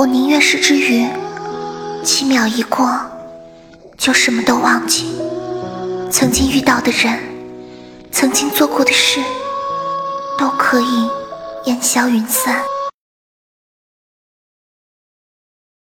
我宁愿是只鱼七秒一过就什么都忘记。曾经遇到的人曾经做过的事都可以烟消云散。